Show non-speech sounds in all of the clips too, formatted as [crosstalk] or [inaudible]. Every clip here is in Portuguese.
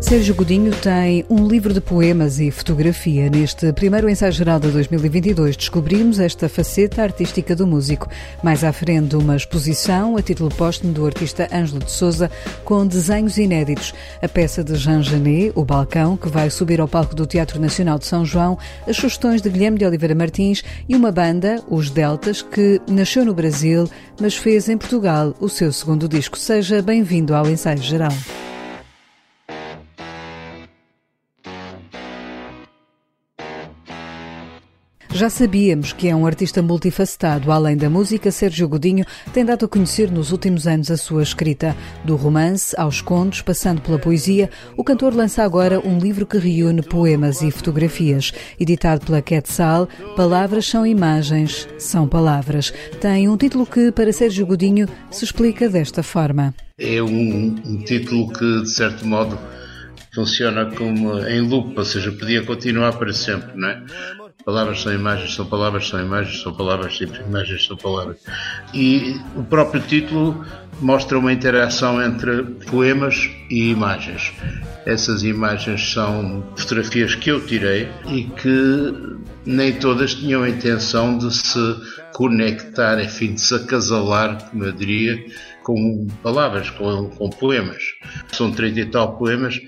Sérgio Godinho tem um livro de poemas e fotografia. Neste primeiro ensaio geral de 2022 descobrimos esta faceta artística do músico. Mais à frente, uma exposição a título póstumo do artista Ângelo de Souza com desenhos inéditos. A peça de Jean Genet, O Balcão, que vai subir ao palco do Teatro Nacional de São João, as sugestões de Guilherme de Oliveira Martins e uma banda, Os Deltas, que nasceu no Brasil, mas fez em Portugal o seu segundo disco. Seja bem-vindo ao ensaio geral. Já sabíamos que é um artista multifacetado. Além da música, Sérgio Godinho tem dado a conhecer nos últimos anos a sua escrita. Do romance aos contos, passando pela poesia, o cantor lança agora um livro que reúne poemas e fotografias. Editado pela Quetzal, Palavras são imagens, são palavras. Tem um título que, para Sérgio Godinho, se explica desta forma. É um, um título que, de certo modo, funciona como em loop, ou seja, podia continuar para sempre, não é? Palavras são imagens, são palavras, são imagens, são palavras, sempre imagens, são palavras. E o próprio título mostra uma interação entre poemas e imagens. Essas imagens são fotografias que eu tirei e que nem todas tinham a intenção de se conectar, enfim, de se acasalar, como eu diria, com palavras, com, com poemas. São 30 e tal poemas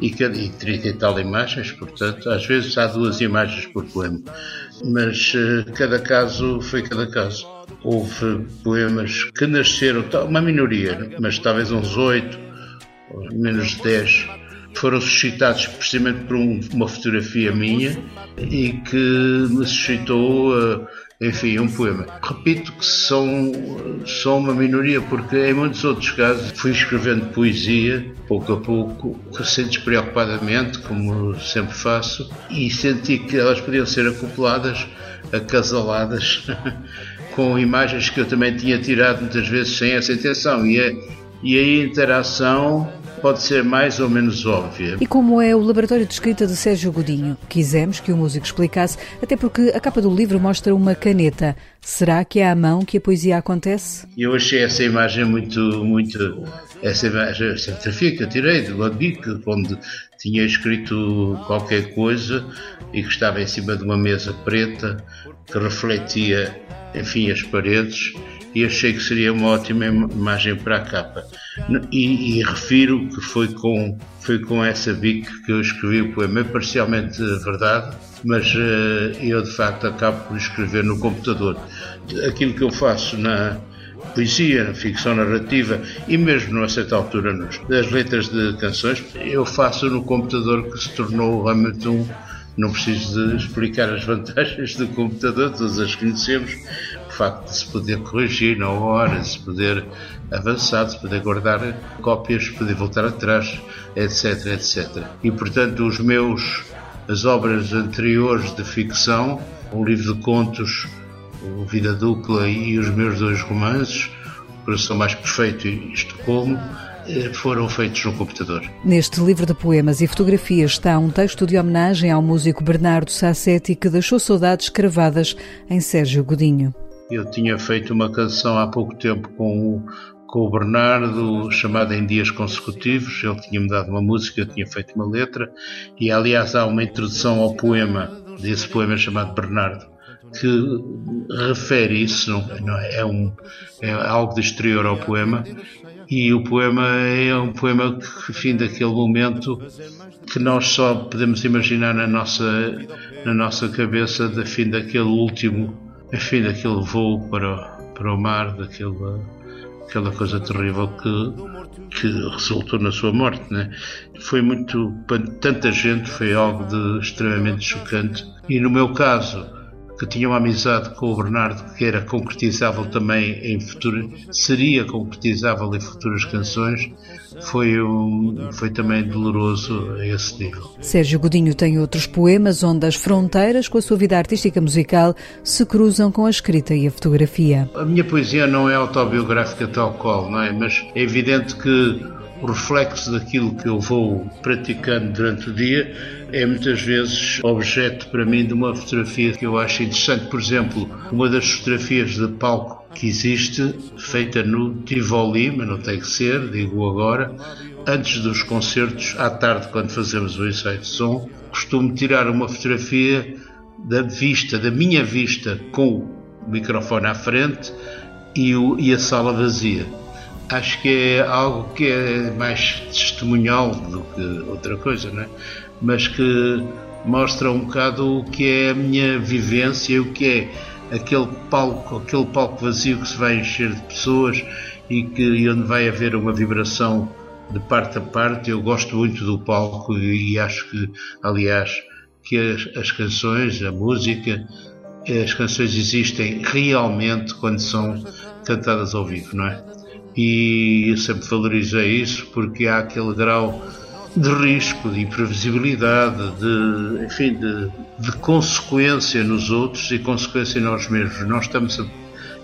e, e 30 e tal imagens, portanto, às vezes há duas imagens por poema. Mas uh, cada caso foi cada caso. Houve poemas que nasceram, uma minoria, mas talvez uns oito, menos de dez, foram suscitados precisamente por um, uma fotografia minha e que me suscitou. Uh, enfim, um poema. Repito que são, são uma minoria, porque em muitos outros casos fui escrevendo poesia, pouco a pouco, sem despreocupadamente, como sempre faço, e senti que elas podiam ser acopladas, acasaladas, [laughs] com imagens que eu também tinha tirado muitas vezes sem essa intenção. E e a interação pode ser mais ou menos óbvia. E como é o laboratório de escrita de Sérgio Godinho? Quisemos que o músico explicasse, até porque a capa do livro mostra uma caneta. Será que é à mão que a poesia acontece? Eu achei essa imagem muito, muito, essa imagem, essa fotografia que eu tirei do Lodic, onde tinha escrito qualquer coisa e que estava em cima de uma mesa preta que refletia, enfim, as paredes e achei que seria uma ótima imagem para a capa. E, e refiro que foi com, foi com essa bic que eu escrevi o poema, é parcialmente verdade, mas uh, eu de facto acabo por escrever no computador. Aquilo que eu faço na poesia, na ficção narrativa e mesmo a certa altura nas letras de canções, eu faço no computador que se tornou realmente um não preciso de explicar as vantagens do computador, todas as conhecemos, o facto de se poder corrigir na hora, se poder avançar, se poder guardar cópias, de poder voltar atrás, etc, etc. E portanto os meus, as obras anteriores de ficção, o livro de contos, o Vida Dupla e os meus dois romances, Coração Mais Perfeito e Estocolmo, foram feitos no computador. Neste livro de poemas e fotografias está um texto de homenagem ao músico Bernardo Sassetti que deixou saudades cravadas em Sérgio Godinho. Eu tinha feito uma canção há pouco tempo com o, com o Bernardo, chamada Em Dias Consecutivos. Ele tinha-me dado uma música, eu tinha feito uma letra, e aliás há uma introdução ao poema, desse poema chamado Bernardo, que refere isso, não, é, é, um, é algo de exterior ao poema, e o poema é um poema que, fim daquele momento que nós só podemos imaginar na nossa, na nossa cabeça, da fim daquele último, fim daquele voo para, para o mar, daquela, aquela coisa terrível que, que resultou na sua morte. Né? Foi muito, para tanta gente, foi algo de extremamente chocante. E no meu caso, que tinha uma amizade com o Bernardo que era concretizável também em futuro, seria concretizável em futuras canções, foi, um, foi também doloroso a esse nível. Sérgio Godinho tem outros poemas onde as fronteiras com a sua vida artística musical se cruzam com a escrita e a fotografia. A minha poesia não é autobiográfica tal qual, não é? Mas é evidente que o reflexo daquilo que eu vou praticando durante o dia é muitas vezes objeto para mim de uma fotografia que eu acho interessante. Por exemplo, uma das fotografias de palco que existe, feita no Tivoli, mas não tem que ser, digo agora, antes dos concertos, à tarde, quando fazemos o ensaio de som, costumo tirar uma fotografia da vista, da minha vista, com o microfone à frente e, o, e a sala vazia. Acho que é algo que é mais testemunhal do que outra coisa, não é? mas que mostra um bocado o que é a minha vivência, o que é aquele palco, aquele palco vazio que se vai encher de pessoas e que onde vai haver uma vibração de parte a parte. Eu gosto muito do palco e, e acho que, aliás, que as, as canções, a música, as canções existem realmente quando são cantadas ao vivo, não é? E eu sempre valorizei isso porque há aquele grau de risco, de imprevisibilidade, de, enfim, de, de consequência nos outros e consequência em nós mesmos. Nós estamos a,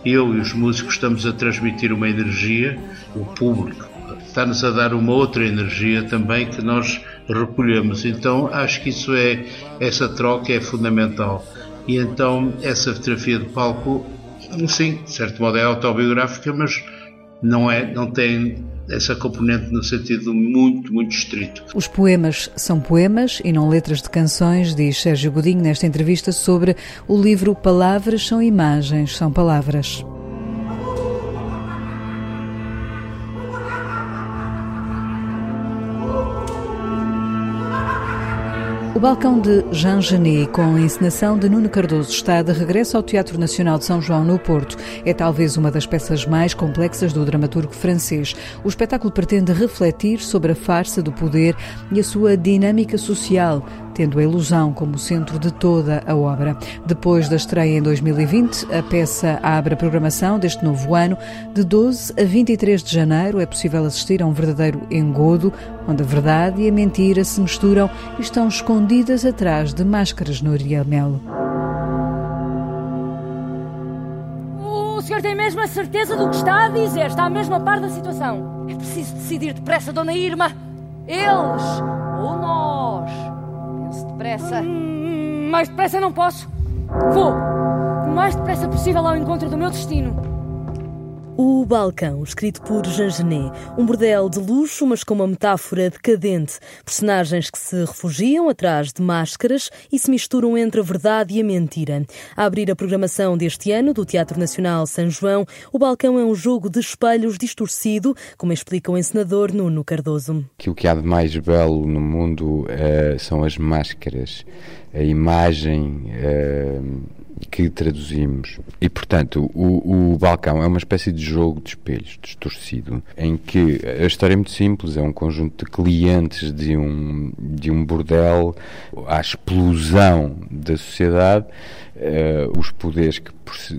eu e os músicos estamos a transmitir uma energia, o público está-nos a dar uma outra energia também que nós recolhemos. Então acho que isso é essa troca é fundamental. E então essa fotografia de palco, sim, de certo modo é autobiográfica, mas não é, não tem essa componente no sentido muito, muito estrito. Os poemas são poemas e não letras de canções, diz Sérgio Godinho nesta entrevista sobre o livro Palavras são imagens, são palavras. O balcão de Jean Genet, com a encenação de Nuno Cardoso, está de regresso ao Teatro Nacional de São João, no Porto. É talvez uma das peças mais complexas do dramaturgo francês. O espetáculo pretende refletir sobre a farsa do poder e a sua dinâmica social, tendo a ilusão como centro de toda a obra. Depois da estreia em 2020, a peça abre a programação deste novo ano. De 12 a 23 de janeiro é possível assistir a um verdadeiro engodo, onde a verdade e a mentira se misturam e estão escondidas atrás de máscaras no Melo. O senhor tem mesmo a certeza do que está a dizer? Está mesmo a par da situação? É preciso decidir depressa, Dona Irma. Eles ou nós? Depressa. Hum, mais depressa não posso. Vou o mais depressa possível ao encontro do meu destino. O Balcão, escrito por Jean Genet, um bordel de luxo, mas com uma metáfora decadente. Personagens que se refugiam atrás de máscaras e se misturam entre a verdade e a mentira. A abrir a programação deste ano do Teatro Nacional São João, o Balcão é um jogo de espelhos distorcido, como explica o encenador Nuno Cardoso. o que há de mais belo no mundo uh, são as máscaras, a imagem. Uh, que traduzimos. E, portanto, o, o, balcão é uma espécie de jogo de espelhos distorcido, em que a história é muito simples: é um conjunto de clientes de um, de um bordel, à explosão da sociedade, uh, os poderes que,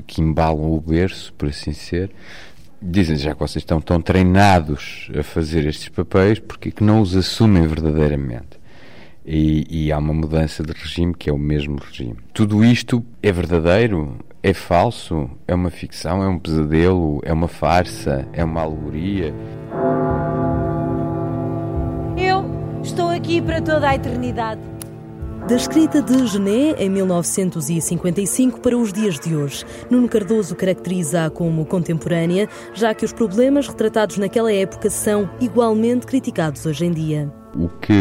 que embalam o berço, por assim ser. Dizem já que vocês estão tão treinados a fazer estes papéis, porque que não os assumem verdadeiramente? e, e há uma mudança de regime que é o mesmo regime. Tudo isto é verdadeiro? É falso? É uma ficção? É um pesadelo? É uma farsa? É uma alegoria? Eu estou aqui para toda a eternidade. Da escrita de Genet em 1955 para os dias de hoje, Nuno Cardoso caracteriza-a como contemporânea, já que os problemas retratados naquela época são igualmente criticados hoje em dia. O que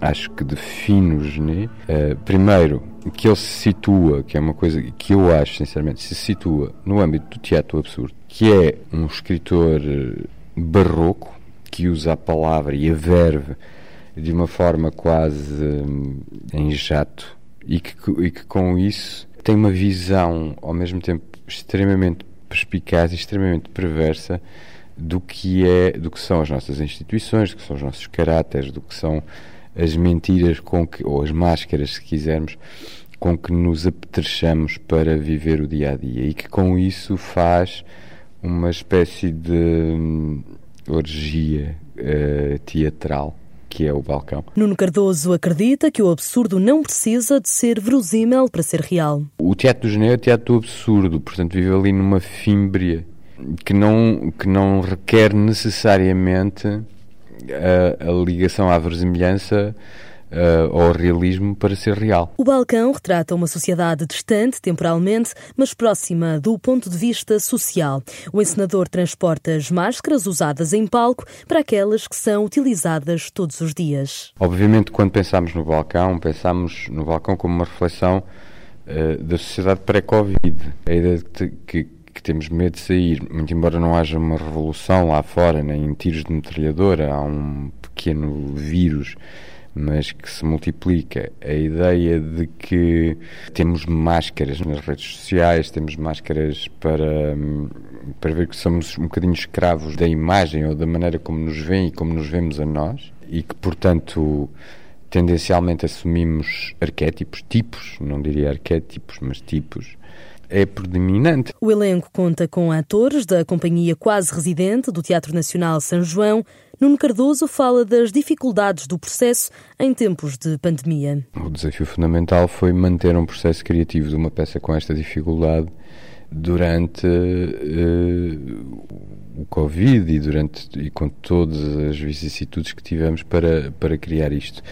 acho que define o Genet, uh, primeiro, que ele se situa, que é uma coisa que eu acho, sinceramente, se situa no âmbito do teatro absurdo, que é um escritor eh, barroco, que usa a palavra e a verve de uma forma quase um, em jato e que, e que com isso tem uma visão ao mesmo tempo extremamente perspicaz e extremamente perversa do que é, do que são as nossas instituições, do que são os nossos caráteres, do que são as mentiras com que, ou as máscaras, se quisermos, com que nos apetrechamos para viver o dia a dia e que com isso faz uma espécie de hum, orgia uh, teatral que é o balcão. Nuno Cardoso acredita que o absurdo não precisa de ser verosímil para ser real. O teatro do Geneu é o teatro do absurdo, portanto vive ali numa fímbria que não, que não requer necessariamente a, a ligação à versemelhança uh, ao realismo para ser real. O balcão retrata uma sociedade distante temporalmente, mas próxima do ponto de vista social. O encenador transporta as máscaras usadas em palco para aquelas que são utilizadas todos os dias. Obviamente, quando pensamos no balcão, pensamos no balcão como uma reflexão uh, da sociedade pré-Covid. A ideia de que, que temos medo de sair, muito embora não haja uma revolução lá fora, nem tiros de metralhadora, há um pequeno vírus mas que se multiplica. A ideia de que temos máscaras nas redes sociais, temos máscaras para, para ver que somos um bocadinho escravos da imagem ou da maneira como nos veem e como nos vemos a nós, e que, portanto, tendencialmente assumimos arquétipos, tipos, não diria arquétipos, mas tipos é predominante. O elenco conta com atores da companhia quase residente do Teatro Nacional São João, Nuno Cardoso fala das dificuldades do processo em tempos de pandemia. O desafio fundamental foi manter um processo criativo de uma peça com esta dificuldade durante uh, o Covid e, durante, e com todas as vicissitudes que tivemos para, para criar isto.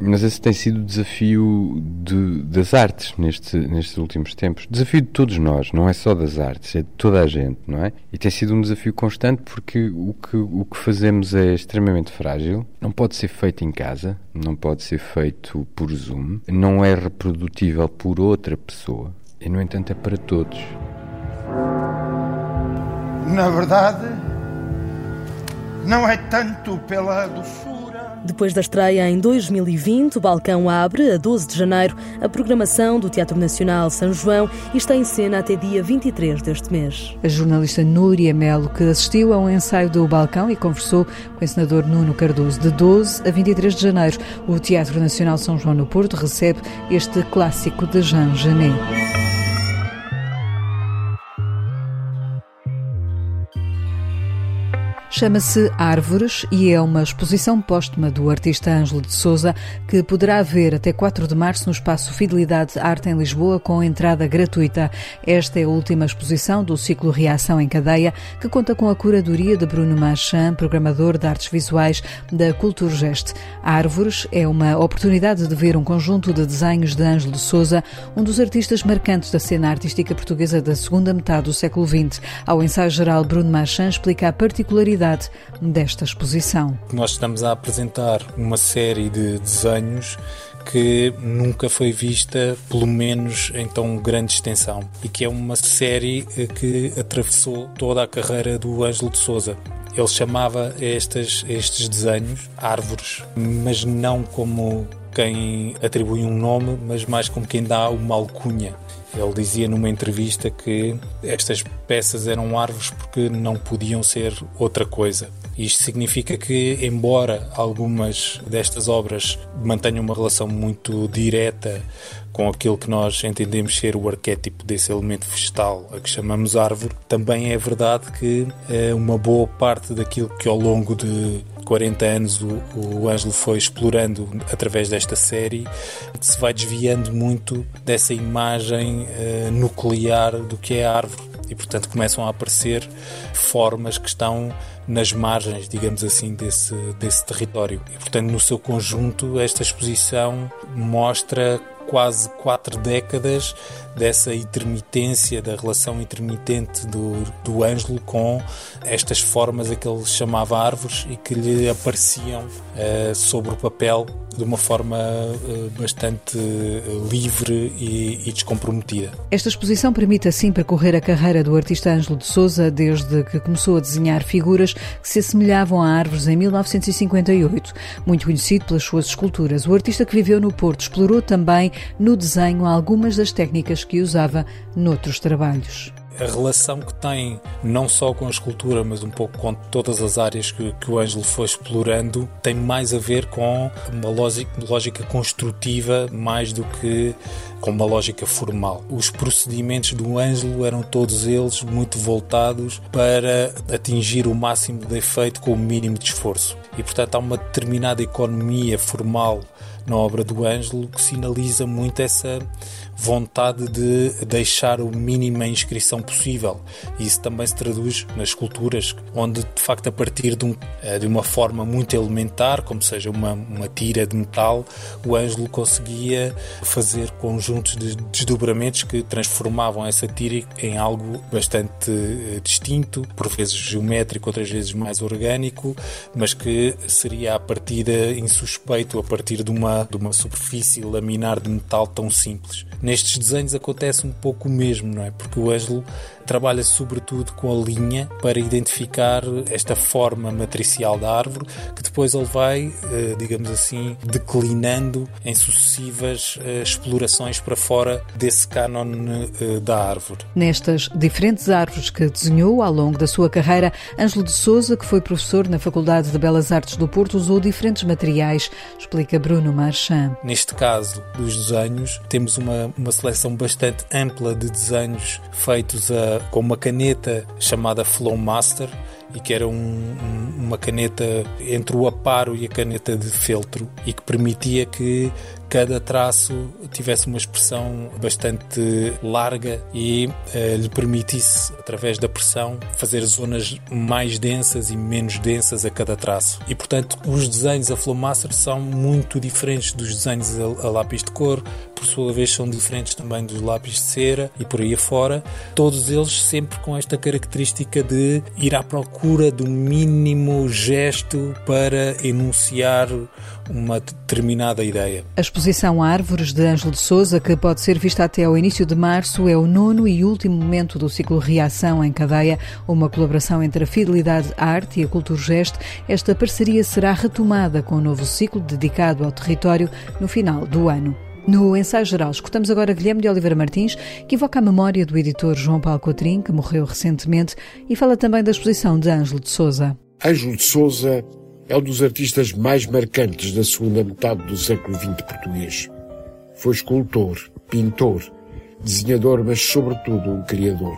Mas esse tem sido o desafio de, das artes neste, nestes últimos tempos. Desafio de todos nós, não é só das artes, é de toda a gente, não é? E tem sido um desafio constante porque o que, o que fazemos é extremamente frágil, não pode ser feito em casa, não pode ser feito por Zoom, não é reprodutível por outra pessoa e, no entanto, é para todos. Na verdade, não é tanto pela doçura. Depois da estreia em 2020, o balcão abre, a 12 de janeiro, a programação do Teatro Nacional São João e está em cena até dia 23 deste mês. A jornalista Núria Melo, que assistiu a um ensaio do balcão e conversou com o senador Nuno Cardoso, de 12 a 23 de janeiro, o Teatro Nacional São João no Porto recebe este clássico de Jean Genet. Chama-se Árvores e é uma exposição póstuma do artista Ângelo de Souza que poderá ver até 4 de março no espaço Fidelidade Arte em Lisboa com entrada gratuita. Esta é a última exposição do ciclo Reação em Cadeia que conta com a curadoria de Bruno Machan, programador de artes visuais da Culturgest. Árvores é uma oportunidade de ver um conjunto de desenhos de Ângelo de Souza, um dos artistas marcantes da cena artística portuguesa da segunda metade do século XX. Ao ensaio geral, Bruno Machan explica a particularidade desta exposição. Nós estamos a apresentar uma série de desenhos que nunca foi vista, pelo menos em tão grande extensão, e que é uma série eh, que atravessou toda a carreira do Ângelo de Souza. Ele chamava estes, estes desenhos árvores, mas não como quem atribui um nome, mas mais como quem dá uma alcunha. Ele dizia numa entrevista que estas peças eram árvores porque não podiam ser outra coisa. Isto significa que, embora algumas destas obras mantenham uma relação muito direta com aquilo que nós entendemos ser o arquétipo desse elemento vegetal a que chamamos árvore, também é verdade que é uma boa parte daquilo que ao longo de 40 anos o, o Ângelo foi explorando através desta série, se vai desviando muito dessa imagem uh, nuclear do que é a árvore. E, portanto, começam a aparecer formas que estão nas margens, digamos assim, desse, desse território. E, portanto, no seu conjunto, esta exposição mostra quase quatro décadas dessa intermitência, da relação intermitente do, do Ângelo com estas formas a que ele chamava árvores e que lhe apareciam uh, sobre o papel de uma forma uh, bastante uh, livre e, e, descomprometida. Esta exposição permite assim percorrer a carreira do artista Ângelo de Souza desde que começou a desenhar figuras que se assemelhavam a árvores em 1958. Muito conhecido pelas suas esculturas, o artista que viveu no Porto explorou também no desenho algumas das técnicas que usava noutros trabalhos a relação que tem não só com a escultura, mas um pouco com todas as áreas que, que o Ângelo foi explorando, tem mais a ver com uma lógica, lógica construtiva mais do que com uma lógica formal. Os procedimentos do Ângelo eram todos eles muito voltados para atingir o máximo de efeito com o mínimo de esforço. E, portanto, há uma determinada economia formal na obra do Ângelo que sinaliza muito essa vontade de deixar o mínimo a inscrição possível. Isso também se traduz nas esculturas, onde de facto a partir de, um, eh, de uma forma muito elementar, como seja uma, uma tira de metal, o Ângelo conseguia fazer conjuntos de desdobramentos que transformavam essa tira em algo bastante eh, distinto, por vezes geométrico, outras vezes mais orgânico, mas que seria a partida insuspeito a partir de uma, de uma superfície laminar de metal tão simples. Nestes desenhos acontece um pouco o mesmo, não é? Porque o Ângelo trabalha sobretudo com a linha para identificar esta forma matricial da árvore que depois ele vai, eh, digamos assim, declinando em sucessivas eh, explorações para fora desse cânone eh, da árvore. Nestas diferentes árvores que desenhou ao longo da sua carreira, Ângelo de Souza, que foi professor na Faculdade de Belas Artes do Porto, usou diferentes materiais, explica Bruno Marchand. Neste caso dos desenhos, temos uma, uma seleção bastante ampla de desenhos feitos a com uma caneta chamada Flowmaster e que era um, um, uma caneta entre o aparo e a caneta de feltro e que permitia que cada traço tivesse uma expressão bastante larga e uh, lhe permitisse, através da pressão, fazer zonas mais densas e menos densas a cada traço. E, portanto, os desenhos a Flowmaster são muito diferentes dos desenhos a, a lápis de cor, por sua vez são diferentes também dos lápis de cera e por aí afora, todos eles sempre com esta característica de ir à procura do mínimo gesto para enunciar uma determinada ideia. A exposição Árvores de Ângelo de Souza, que pode ser vista até ao início de março, é o nono e último momento do ciclo Reação em Cadeia, uma colaboração entre a Fidelidade Arte e a Culturgest. Esta parceria será retomada com um novo ciclo dedicado ao território no final do ano. No ensaio geral, escutamos agora Guilherme de Oliveira Martins, que evoca a memória do editor João Paulo Coutrinho, que morreu recentemente, e fala também da exposição de Ângelo de Souza. Ângelo de Souza é um dos artistas mais marcantes da segunda metade do século XX português. Foi escultor, pintor, desenhador, mas sobretudo um criador.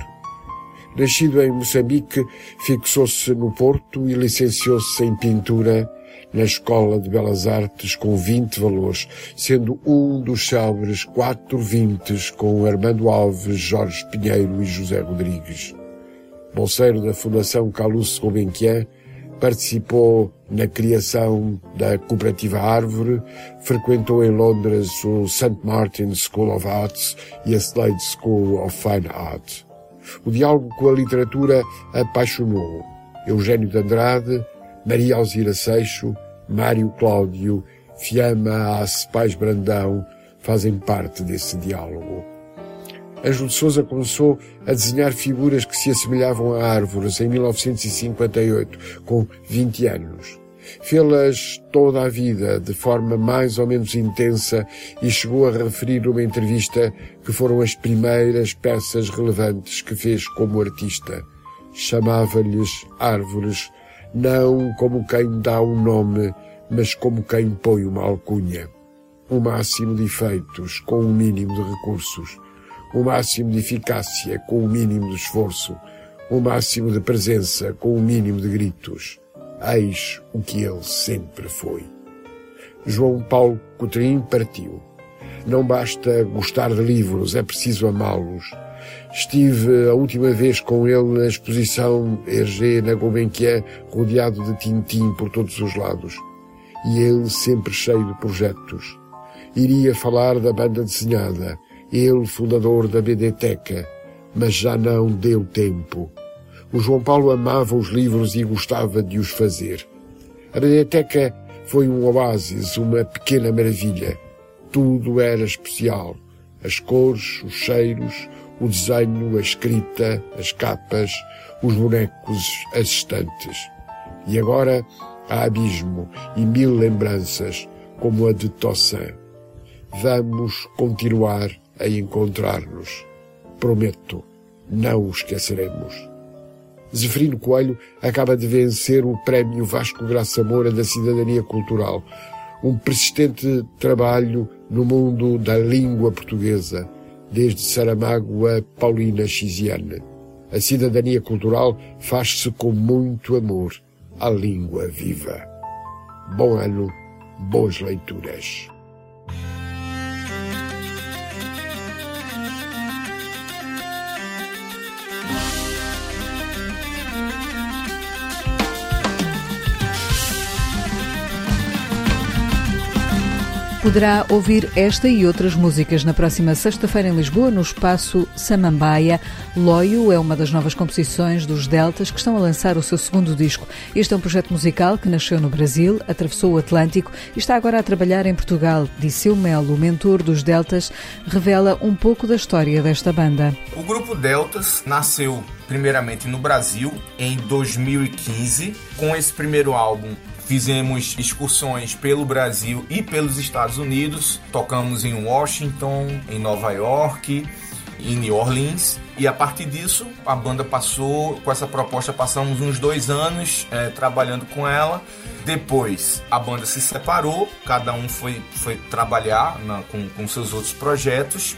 Nascido em Moçambique, fixou-se no Porto e licenciou-se em pintura na Escola de Belas Artes com 20 valores, sendo um dos célebres quatro vintes com Armando Alves, Jorge Pinheiro e José Rodrigues. Bolseiro da Fundação Calouste Gulbenkian, participou na criação da Cooperativa Árvore, frequentou em Londres o St. Martin's School of Arts e a Slade School of Fine Art. O diálogo com a literatura apaixonou. Eugênio de Andrade, Maria Alzira Seixo, Mário Cláudio, Fiamma Ace Pais Brandão fazem parte desse diálogo. Ângelo de Souza começou a desenhar figuras que se assemelhavam a árvores em 1958, com 20 anos. Fê-las toda a vida, de forma mais ou menos intensa, e chegou a referir numa entrevista que foram as primeiras peças relevantes que fez como artista. Chamava-lhes árvores não como quem dá um nome, mas como quem põe uma alcunha. O máximo de efeitos com o mínimo de recursos, o máximo de eficácia com o mínimo de esforço, o máximo de presença com o mínimo de gritos. Eis o que ele sempre foi. João Paulo Coutrinho partiu. Não basta gostar de livros, é preciso amá-los Estive a última vez com ele na exposição Hergé na Gulbenkian, rodeado de tintim por todos os lados. E ele sempre cheio de projetos. Iria falar da banda desenhada, ele fundador da BDteca, mas já não deu tempo. O João Paulo amava os livros e gostava de os fazer. A BDteca foi um oásis, uma pequena maravilha. Tudo era especial. As cores, os cheiros, o desenho, a escrita, as capas, os bonecos, as estantes. E agora há abismo e mil lembranças, como a de Tossin. Vamos continuar a encontrar-nos. Prometo, não o esqueceremos. Zeferino Coelho acaba de vencer o Prémio Vasco Graça Moura da Cidadania Cultural, um persistente trabalho no mundo da língua portuguesa, desde Saramago a Paulina Chiziane. A cidadania cultural faz-se com muito amor à língua viva. Bom ano, boas leituras. Poderá ouvir esta e outras músicas na próxima sexta-feira em Lisboa, no espaço Samambaia. Loio é uma das novas composições dos Deltas que estão a lançar o seu segundo disco. Este é um projeto musical que nasceu no Brasil, atravessou o Atlântico e está agora a trabalhar em Portugal. Disseu Melo, mentor dos Deltas, revela um pouco da história desta banda. O grupo Deltas nasceu primeiramente no Brasil em 2015 com esse primeiro álbum Fizemos excursões pelo Brasil e pelos Estados Unidos. Tocamos em Washington, em Nova York, em New Orleans. E a partir disso, a banda passou com essa proposta. Passamos uns dois anos é, trabalhando com ela. Depois, a banda se separou, cada um foi, foi trabalhar na, com, com seus outros projetos.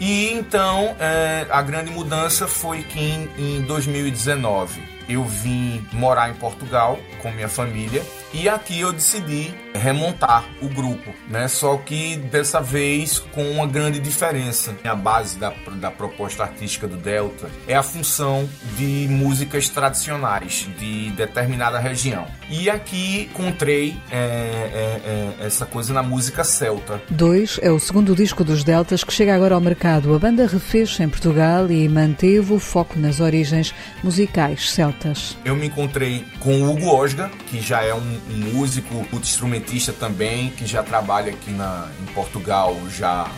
E então, é, a grande mudança foi que em, em 2019 eu vim morar em Portugal com minha família e aqui eu decidi remontar o grupo, né? Só que dessa vez com uma grande diferença. A base da, da proposta artística do Delta é a função de músicas tradicionais de determinada região. E aqui encontrei é, é, é, essa coisa na música celta. Dois é o segundo disco dos Deltas que chega agora ao mercado. A banda refez em Portugal e manteve o foco nas origens musicais celtas. Eu me encontrei com o Hugo Osga, que já é um um músico, multi-instrumentista também, que já trabalha aqui na, em Portugal já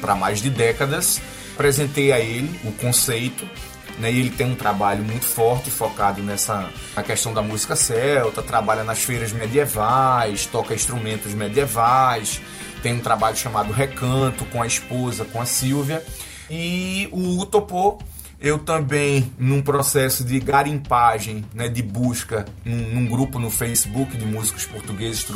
para mais de décadas. Apresentei a ele o conceito né, e ele tem um trabalho muito forte focado nessa na questão da música celta, trabalha nas feiras medievais, toca instrumentos medievais, tem um trabalho chamado Recanto com a esposa, com a Silvia. E o topou eu também, num processo de garimpagem, né, de busca, num, num grupo no Facebook de músicos portugueses,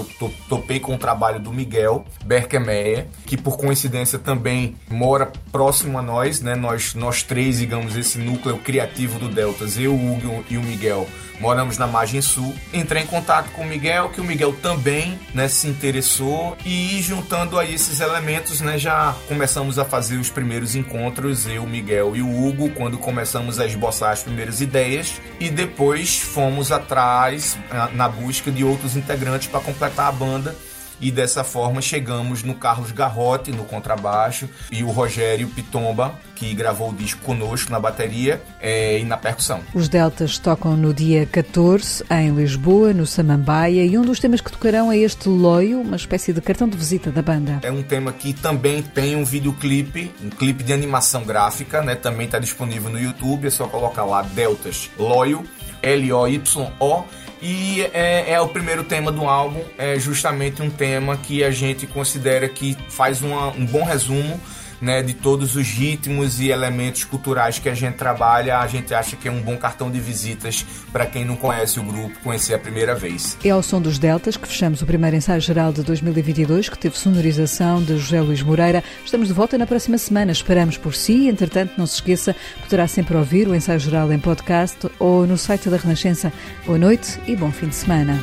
topei com o trabalho do Miguel Berkemeyer, que por coincidência também mora próximo a nós, né? Nós, nós três, digamos, esse núcleo criativo do Deltas, eu, o Hugo e o Miguel, moramos na margem sul. Entrei em contato com o Miguel, que o Miguel também né, se interessou e juntando aí esses elementos, né, já começamos a fazer os primeiros encontros, eu, o Miguel e o Hugo, quando começamos a esboçar as primeiras ideias e depois fomos atrás na busca de outros integrantes para completar a banda e dessa forma chegamos no Carlos Garrote no contrabaixo e o Rogério Pitomba que gravou o disco conosco na bateria é, e na percussão. Os Deltas tocam no dia 14 em Lisboa, no Samambaia e um dos temas que tocarão é este Loio, uma espécie de cartão de visita da banda. É um tema que também tem um videoclipe, um clipe de animação gráfica, né? Também está disponível no YouTube, é só colocar lá Deltas Loio, L-O-Y-O e é, é, o primeiro tema do álbum, é justamente um tema que a gente considera que faz uma, um bom resumo né, de todos os ritmos e elementos culturais que a gente trabalha, a gente acha que é um bom cartão de visitas para quem não conhece o grupo, conhecer a primeira vez. É ao som dos Deltas que fechamos o primeiro ensaio geral de 2022, que teve sonorização de José Luís Moreira. Estamos de volta na próxima semana, esperamos por si. Entretanto, não se esqueça, poderá sempre ouvir o ensaio geral em podcast ou no site da Renascença. Boa noite e bom fim de semana.